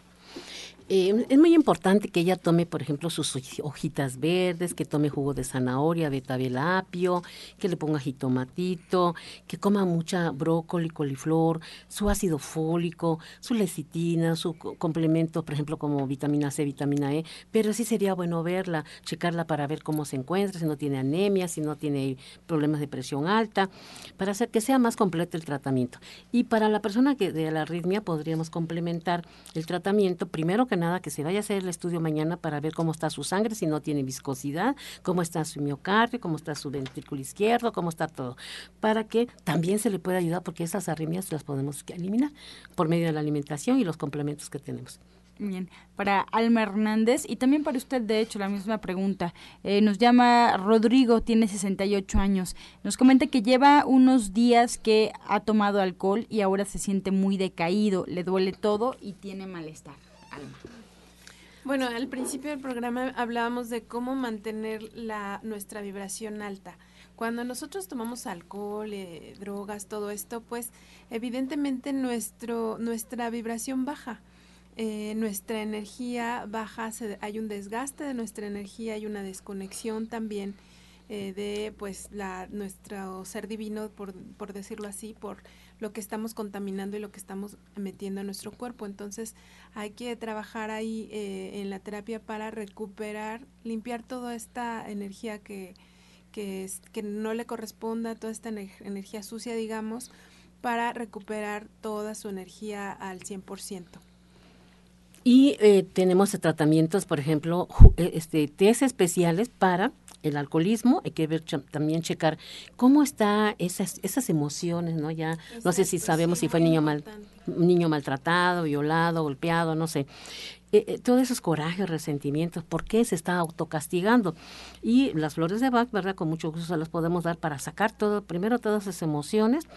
Eh, es muy importante que ella tome, por ejemplo, sus hojitas verdes, que tome jugo de zanahoria, betabel apio, que le ponga jitomatito, que coma mucha brócoli, coliflor, su ácido fólico, su lecitina, su complemento, por ejemplo, como vitamina C, vitamina E. Pero sí sería bueno verla, checarla para ver cómo se encuentra, si no tiene anemia, si no tiene problemas de presión alta, para hacer que sea más completo el tratamiento. Y para la persona que de la arritmia podríamos complementar el tratamiento, primero que nada que se vaya a hacer el estudio mañana para ver cómo está su sangre, si no tiene viscosidad, cómo está su miocardio, cómo está su ventrículo izquierdo, cómo está todo, para que también se le pueda ayudar porque esas arritmias las podemos eliminar por medio de la alimentación y los complementos que tenemos. Bien, para Alma Hernández y también para usted, de hecho, la misma pregunta. Eh, nos llama Rodrigo, tiene 68 años. Nos comenta que lleva unos días que ha tomado alcohol y ahora se siente muy decaído, le duele todo y tiene malestar. Bueno, al principio del programa hablábamos de cómo mantener la, nuestra vibración alta. Cuando nosotros tomamos alcohol, eh, drogas, todo esto, pues evidentemente nuestro, nuestra vibración baja. Eh, nuestra energía baja, hay un desgaste de nuestra energía, hay una desconexión también eh, de pues la nuestro ser divino, por, por decirlo así, por lo que estamos contaminando y lo que estamos metiendo a nuestro cuerpo. Entonces hay que trabajar ahí eh, en la terapia para recuperar, limpiar toda esta energía que, que, que no le corresponda, toda esta energía sucia, digamos, para recuperar toda su energía al 100%. Y eh, tenemos tratamientos, por ejemplo, eh, este, test especiales para el alcoholismo, hay que ver también checar cómo está esas, esas emociones, ¿no? Ya no sé si sabemos si fue niño mal, niño maltratado, violado, golpeado, no sé. Eh, eh, todos esos corajes, resentimientos, por qué se está autocastigando. Y las flores de Bach, ¿verdad? Con mucho gusto se las podemos dar para sacar todo, primero todas esas emociones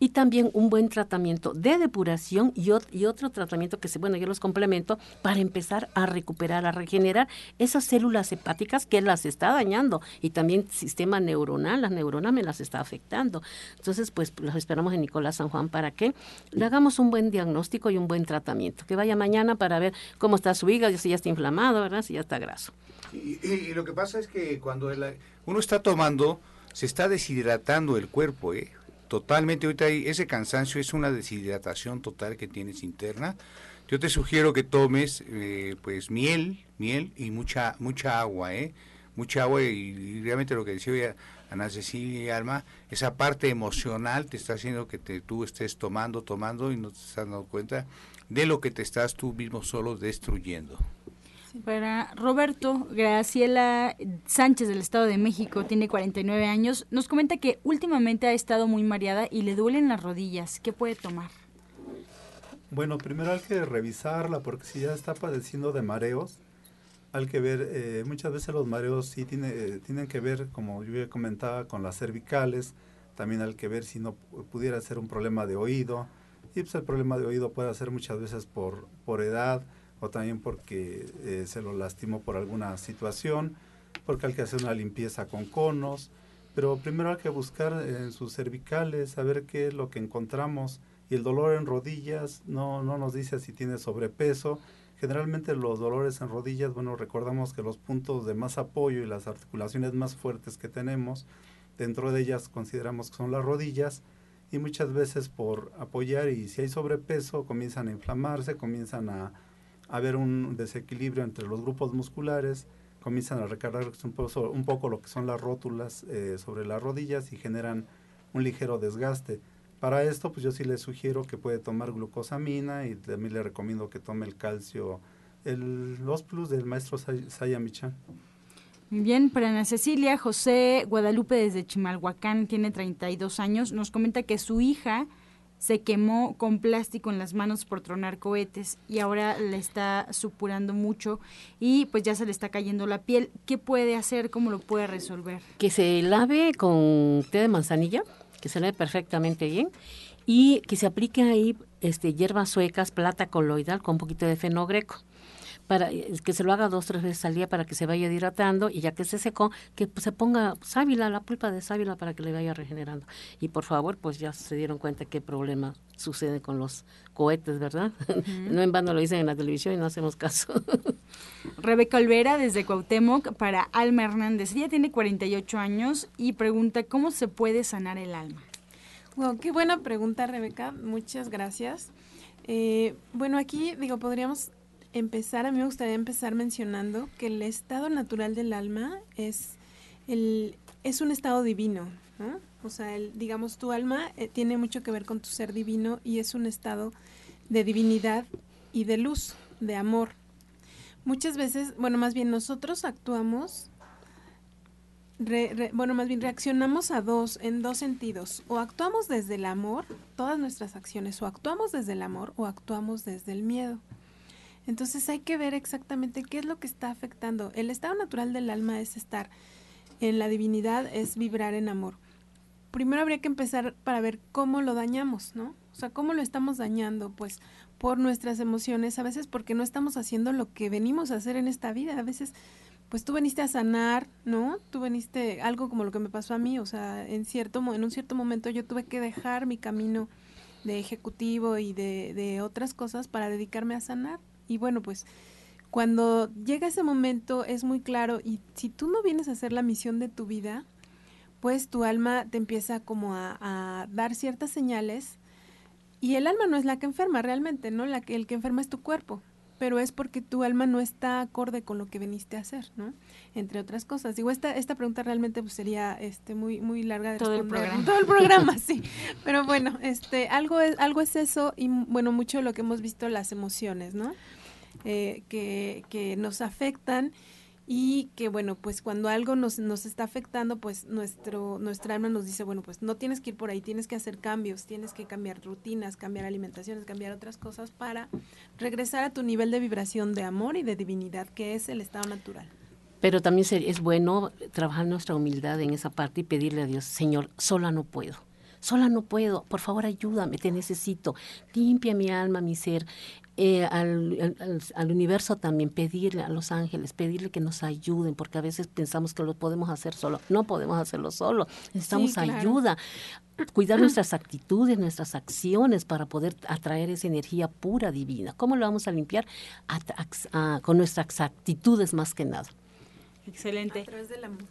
y también un buen tratamiento de depuración y, y otro tratamiento que, se, bueno, yo los complemento para empezar a recuperar, a regenerar esas células hepáticas que las está dañando y también sistema neuronal, las neuronas me las está afectando. Entonces, pues los esperamos en Nicolás San Juan para que le hagamos un buen diagnóstico y un buen tratamiento. Que vaya mañana para ver cómo está su hígado, si ya está inflamado, ¿verdad? Si ya está graso. Y, lo que pasa es que cuando uno está tomando, se está deshidratando el cuerpo, ¿eh? Totalmente, ahorita ese cansancio es una deshidratación total que tienes interna. Yo te sugiero que tomes, eh, pues, miel, miel y mucha, mucha agua, ¿eh? mucha agua y, realmente lo que decía Ana Cecilia y Alma, esa parte emocional te está haciendo que te, tú estés tomando, tomando y no te estás dando cuenta de lo que te estás tú mismo solo destruyendo. Para Roberto, Graciela Sánchez del Estado de México, tiene 49 años, nos comenta que últimamente ha estado muy mareada y le duelen las rodillas. ¿Qué puede tomar? Bueno, primero hay que revisarla porque si ya está padeciendo de mareos, hay que ver, eh, muchas veces los mareos sí tiene, eh, tienen que ver, como yo ya comentaba, con las cervicales, también hay que ver si no pudiera ser un problema de oído, y pues el problema de oído puede ser muchas veces por, por edad o también porque eh, se lo lastimó por alguna situación, porque hay que hacer una limpieza con conos, pero primero hay que buscar en sus cervicales, saber qué es lo que encontramos, y el dolor en rodillas no, no nos dice si tiene sobrepeso, Generalmente los dolores en rodillas, bueno, recordamos que los puntos de más apoyo y las articulaciones más fuertes que tenemos, dentro de ellas consideramos que son las rodillas y muchas veces por apoyar y si hay sobrepeso comienzan a inflamarse, comienzan a, haber un desequilibrio entre los grupos musculares, comienzan a recargar un poco, un poco lo que son las rótulas eh, sobre las rodillas y generan un ligero desgaste. Para esto, pues yo sí le sugiero que puede tomar glucosamina y también le recomiendo que tome el calcio, el los plus del maestro Saya Michan. Bien, para Ana Cecilia, José Guadalupe desde Chimalhuacán tiene 32 años, nos comenta que su hija se quemó con plástico en las manos por tronar cohetes y ahora le está supurando mucho y pues ya se le está cayendo la piel. ¿Qué puede hacer? ¿Cómo lo puede resolver? Que se lave con té de manzanilla que se ve perfectamente bien y que se aplique ahí este, hierbas suecas, plata coloidal con un poquito de fenogreco para eh, que se lo haga dos tres veces al día para que se vaya hidratando y ya que se secó que se ponga sábila la pulpa de sábila para que le vaya regenerando. Y por favor pues ya se dieron cuenta qué problema sucede con los cohetes verdad no en vano lo dicen en la televisión y no hacemos caso. Rebeca Olvera desde Cuauhtémoc para Alma Hernández. Ella tiene 48 años y pregunta cómo se puede sanar el alma wow qué buena pregunta Rebeca. Muchas gracias. Eh, bueno aquí digo podríamos empezar, a mí me gustaría empezar mencionando que el estado natural del alma es, el, es un estado divino, O sea, el, digamos, tu alma eh, tiene mucho que ver con tu ser divino y es un estado de divinidad y de luz, de amor. Muchas veces, bueno, más bien nosotros actuamos, bueno, más bien reaccionamos a dos, en dos sentidos. O actuamos desde el amor, todas nuestras acciones, o actuamos desde el amor o actuamos desde el miedo. Entonces hay que ver exactamente qué es lo que está afectando. El estado natural del alma es estar en la divinidad, es vibrar en amor. Primero habría que empezar para ver cómo lo dañamos, ¿no? O sea, cómo lo estamos dañando, pues por nuestras emociones, a veces porque no estamos haciendo lo que venimos a hacer en esta vida, a veces pues tú veniste a sanar, ¿no? Tú veniste algo como lo que me pasó a mí, o sea, en cierto en un cierto momento yo tuve que dejar mi camino de ejecutivo y de, de otras cosas para dedicarme a sanar, y bueno, pues cuando llega ese momento es muy claro y si tú no vienes a hacer la misión de tu vida, pues tu alma te empieza como a, dar ciertas señales y el alma no es la que enferma realmente, ¿no? La que, el que enferma es tu cuerpo, pero es porque tu alma no está acorde con lo que veniste a hacer, ¿no? Entre otras cosas. Digo, esta, esta pregunta realmente pues, sería este, muy, muy larga de Todo el programa. Todo el programa, sí. Pero bueno, este, algo es, algo es eso y bueno, mucho lo que hemos visto, las emociones, ¿no? Eh, que, nos afectan y que bueno, pues cuando algo nos, nos está afectando, pues nuestro, nuestra alma nos dice, bueno, pues no tienes que ir por ahí, tienes que hacer cambios, tienes que cambiar rutinas, cambiar alimentaciones, cambiar otras cosas para regresar a tu nivel de vibración de amor y de divinidad, que es el estado natural. Pero también es bueno trabajar nuestra humildad en esa parte y pedirle a Dios, Señor, sola no puedo sola no puedo, por favor ayúdame, te necesito, limpia mi alma, mi ser, eh, al, al, universo también, pedirle a los ángeles, pedirle que nos ayuden, porque a veces pensamos que lo podemos hacer solo. No podemos hacerlo solo, necesitamos ayuda. Cuidar nuestras actitudes, nuestras acciones para poder atraer esa energía pura divina. ¿Cómo lo vamos a limpiar? con nuestras actitudes más que nada. Excelente. A través del amor.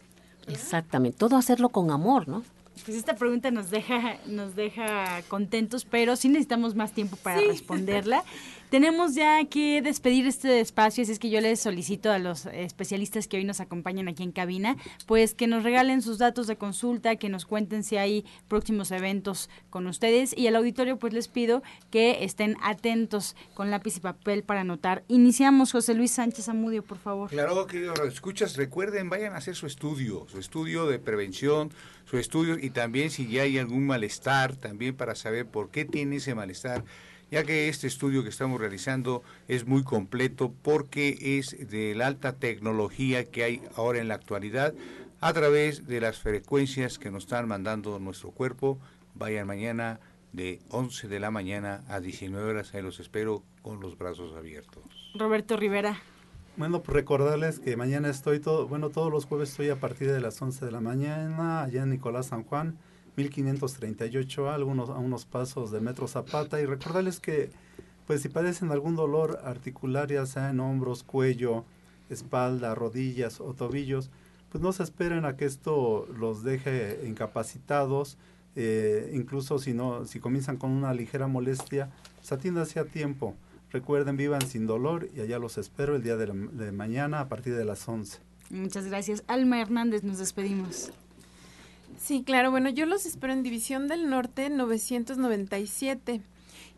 Exactamente, todo hacerlo con amor, ¿no? Pues esta pregunta nos deja, nos deja contentos, pero sí necesitamos más tiempo para responderla. Tenemos ya que despedir este espacio, así es que yo les solicito a los especialistas que hoy nos acompañan aquí en cabina, pues que nos regalen sus datos de consulta, que nos cuenten si hay próximos eventos con ustedes y al auditorio pues les pido que estén atentos con lápiz y papel para anotar. Iniciamos, José Luis Sánchez Amudio, por favor. Claro, queridos escuchas, recuerden, vayan a hacer su estudio, su estudio de prevención, su estudio y también si ya hay algún malestar, también para saber por qué tiene ese malestar ya que este estudio que estamos realizando es muy completo porque es de la alta tecnología que hay ahora en la actualidad a través de las frecuencias que nos están mandando nuestro cuerpo. Vayan mañana de 11 de la mañana a 19 horas, ahí los espero con los brazos abiertos. Roberto Rivera. Bueno, pues recordarles que mañana estoy todo, bueno, todos los jueves estoy a partir de las 11 de la mañana allá en Nicolás San Juan 1538 algunos, a unos pasos de Metro Zapata y recordarles que pues si padecen algún dolor articular ya sea en hombros, cuello, espalda, rodillas o tobillos, pues no se esperen a que esto los deje incapacitados, eh, incluso si no, si comienzan con una ligera molestia, pues atiéndase a tiempo. Recuerden, vivan sin dolor y allá los espero el día de, de mañana a partir de las 11. Muchas gracias. Alma Hernández, nos despedimos. Sí, claro. Bueno, yo los espero en División del Norte 997.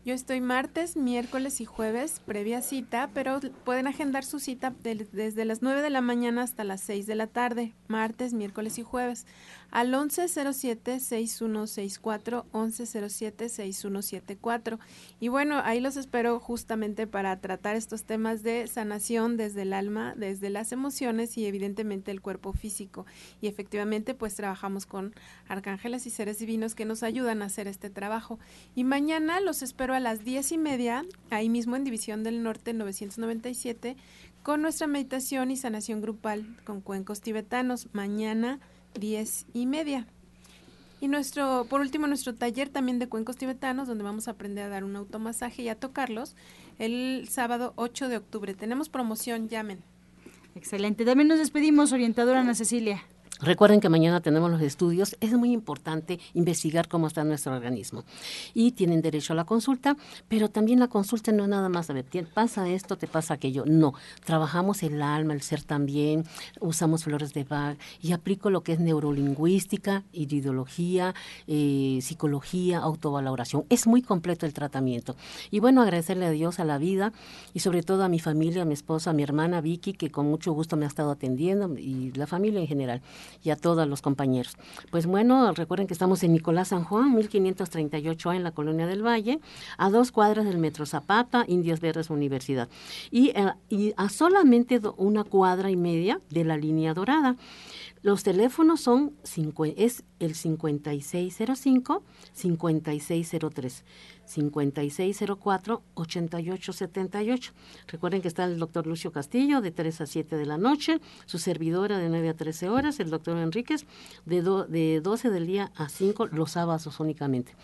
Yo estoy martes, miércoles y jueves, previa cita, pero pueden agendar su cita desde las 9 de la mañana hasta las 6 de la tarde, martes, miércoles y jueves al 1107-6164, 1107-6174. Y bueno, ahí los espero justamente para tratar estos temas de sanación desde el alma, desde las emociones y evidentemente el cuerpo físico. Y efectivamente, pues trabajamos con arcángeles y seres divinos que nos ayudan a hacer este trabajo. Y mañana los espero a las diez y media, ahí mismo en División del Norte 997, con nuestra meditación y sanación grupal con cuencos tibetanos. Mañana diez y media. Y nuestro, por último, nuestro taller también de cuencos tibetanos, donde vamos a aprender a dar un automasaje y a tocarlos, el sábado 8 de octubre. Tenemos promoción, llamen. Excelente. También nos despedimos, orientadora Ana Cecilia. Recuerden que mañana tenemos los estudios. Es muy importante investigar cómo está nuestro organismo. Y tienen derecho a la consulta, pero también la consulta no es nada más, a ver, pasa esto, te pasa aquello. No, trabajamos el alma, el ser también, usamos flores de Bach y aplico lo que es neurolingüística, ideología, eh, psicología, autovaloración. Es muy completo el tratamiento. Y bueno, agradecerle a Dios, a la vida y sobre todo a mi familia, a mi esposa, a mi hermana Vicky, que con mucho gusto me ha estado atendiendo y la familia en general y a todos los compañeros. Pues bueno, recuerden que estamos en Nicolás San Juan, 1538 en la Colonia del Valle, a dos cuadras del Metro Zapata, Indias Verdes Universidad, y, eh, y a solamente una cuadra y media de la línea dorada. Los teléfonos son es el 5605-5603. 5604-8878. Recuerden que está el doctor Lucio Castillo de 3 a 7 de la noche, su servidora de 9 a 13 horas, el doctor Enríquez de, de 12 del día a 5 los sábados únicamente.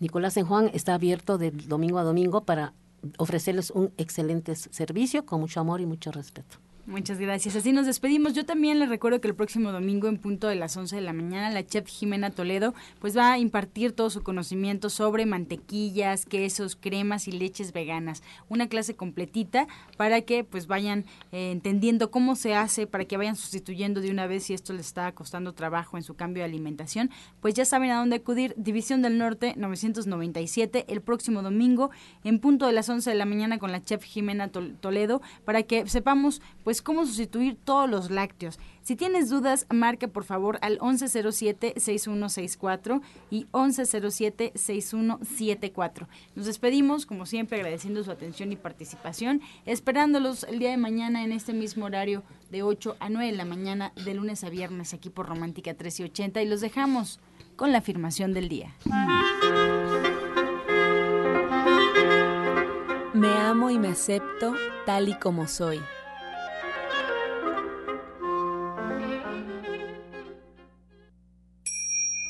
Nicolás en Juan está abierto de domingo a domingo para ofrecerles un excelente servicio con mucho amor y mucho respeto. Muchas gracias. Así nos despedimos. Yo también les recuerdo que el próximo domingo en punto de las 11 de la mañana la chef Jimena Toledo pues va a impartir todo su conocimiento sobre mantequillas, quesos, cremas y leches veganas. Una clase completita para que pues vayan eh, entendiendo cómo se hace, para que vayan sustituyendo de una vez si esto les está costando trabajo en su cambio de alimentación. Pues ya saben a dónde acudir. División del Norte 997 el próximo domingo en punto de las 11 de la mañana con la chef Jimena Toledo para que sepamos pues cómo sustituir todos los lácteos. Si tienes dudas, marca por favor al 1107-6164 y 1107-6174. Nos despedimos, como siempre, agradeciendo su atención y participación, esperándolos el día de mañana en este mismo horario de 8 a 9 de la mañana, de lunes a viernes, aquí por Romántica 1380 y los dejamos con la afirmación del día. Me amo y me acepto tal y como soy.